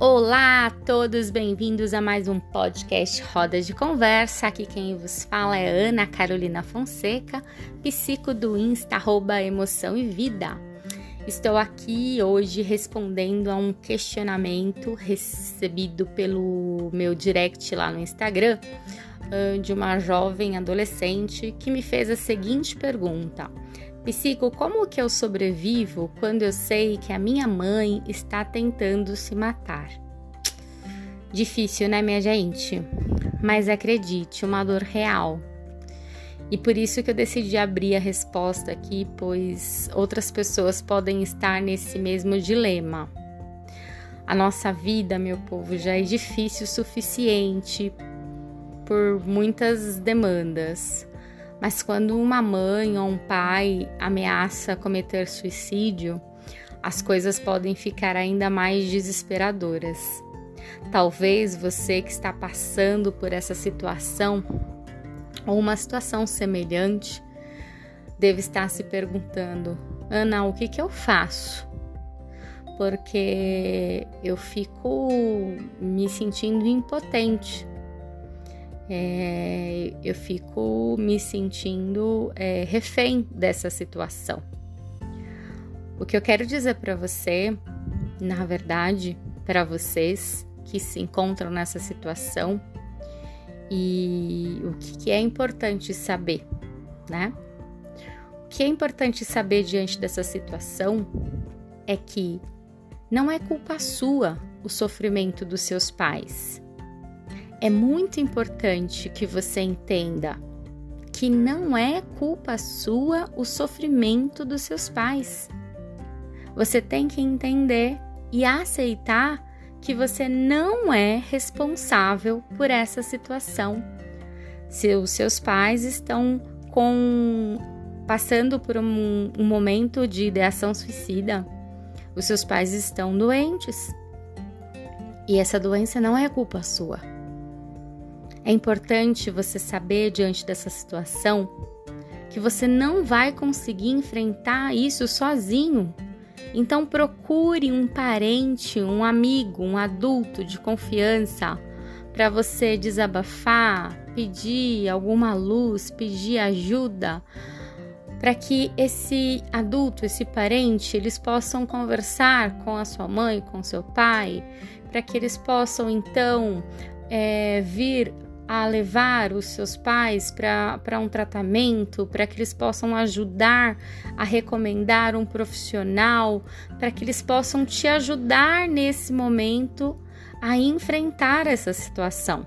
Olá a todos, bem-vindos a mais um podcast Roda de Conversa. Aqui quem vos fala é Ana Carolina Fonseca, psico do Insta, arroba Emoção e Vida. Estou aqui hoje respondendo a um questionamento recebido pelo meu direct lá no Instagram de uma jovem adolescente que me fez a seguinte pergunta. Psico, como que eu sobrevivo quando eu sei que a minha mãe está tentando se matar? Difícil, né, minha gente? Mas acredite, uma dor real. E por isso que eu decidi abrir a resposta aqui, pois outras pessoas podem estar nesse mesmo dilema. A nossa vida, meu povo, já é difícil o suficiente por muitas demandas. Mas quando uma mãe ou um pai ameaça cometer suicídio, as coisas podem ficar ainda mais desesperadoras. Talvez você que está passando por essa situação ou uma situação semelhante deve estar se perguntando: Ana, o que, que eu faço? Porque eu fico me sentindo impotente é, eu fico me sentindo é, refém dessa situação. O que eu quero dizer para você, na verdade, para vocês que se encontram nessa situação e o que, que é importante saber, né? O que é importante saber diante dessa situação é que não é culpa sua o sofrimento dos seus pais é muito importante que você entenda que não é culpa sua o sofrimento dos seus pais. Você tem que entender e aceitar que você não é responsável por essa situação. Se os seus pais estão com passando por um, um momento de ideação suicida, os seus pais estão doentes. E essa doença não é culpa sua. É importante você saber, diante dessa situação, que você não vai conseguir enfrentar isso sozinho. Então, procure um parente, um amigo, um adulto de confiança para você desabafar, pedir alguma luz, pedir ajuda, para que esse adulto, esse parente, eles possam conversar com a sua mãe, com seu pai, para que eles possam então é, vir a levar os seus pais para um tratamento, para que eles possam ajudar a recomendar um profissional, para que eles possam te ajudar nesse momento a enfrentar essa situação.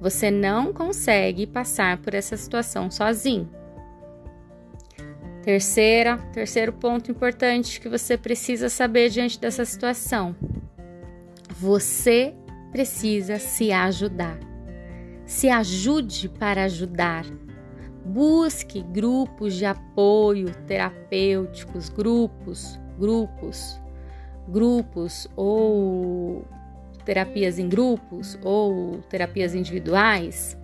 Você não consegue passar por essa situação sozinho. Terceira, terceiro ponto importante que você precisa saber diante dessa situação. Você precisa se ajudar se ajude para ajudar. Busque grupos de apoio terapêuticos, grupos, grupos, grupos ou terapias em grupos ou terapias individuais.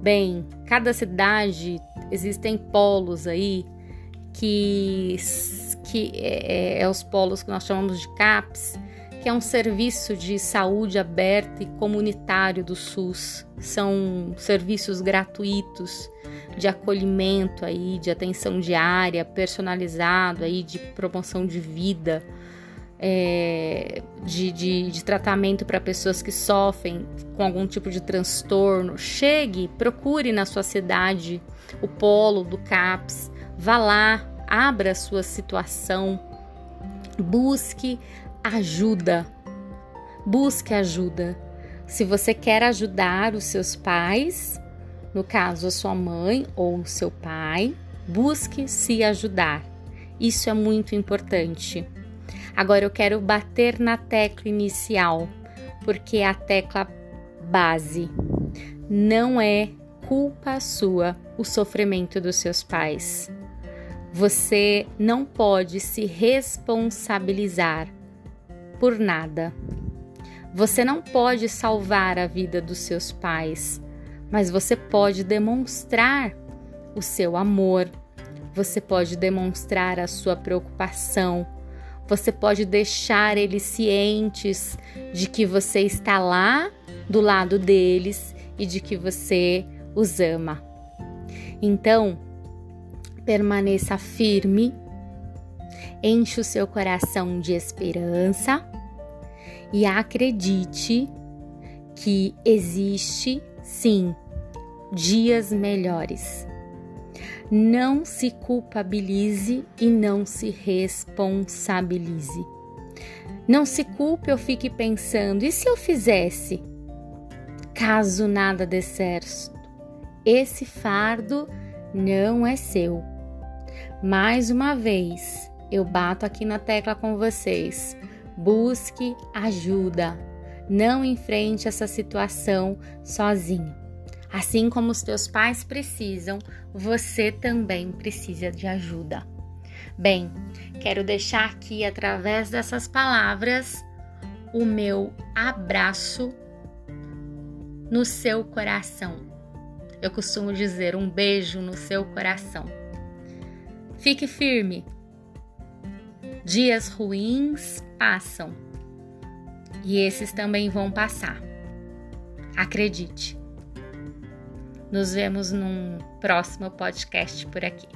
Bem, cada cidade existem polos aí que, que é, é, é os polos que nós chamamos de CAPS, que é um serviço de saúde aberto e comunitário do SUS. São serviços gratuitos de acolhimento aí, de atenção diária, personalizado aí, de promoção de vida, é, de, de, de tratamento para pessoas que sofrem com algum tipo de transtorno. Chegue, procure na sua cidade o polo do CAPS, vá lá, abra a sua situação, busque ajuda. Busque ajuda. Se você quer ajudar os seus pais, no caso a sua mãe ou o seu pai, busque se ajudar. Isso é muito importante. Agora eu quero bater na tecla inicial, porque é a tecla base. Não é culpa sua o sofrimento dos seus pais. Você não pode se responsabilizar por nada. Você não pode salvar a vida dos seus pais, mas você pode demonstrar o seu amor, você pode demonstrar a sua preocupação, Você pode deixar eles cientes de que você está lá do lado deles e de que você os ama. Então, permaneça firme, enche o seu coração de esperança e acredite que existe sim dias melhores. Não se culpabilize e não se responsabilize. Não se culpe ou fique pensando: e se eu fizesse? Caso nada dê certo, esse fardo não é seu. Mais uma vez, eu bato aqui na tecla com vocês. Busque ajuda. Não enfrente essa situação sozinho. Assim como os teus pais precisam, você também precisa de ajuda. Bem, quero deixar aqui através dessas palavras o meu abraço no seu coração. Eu costumo dizer um beijo no seu coração. Fique firme. Dias ruins passam e esses também vão passar. Acredite. Nos vemos num próximo podcast por aqui.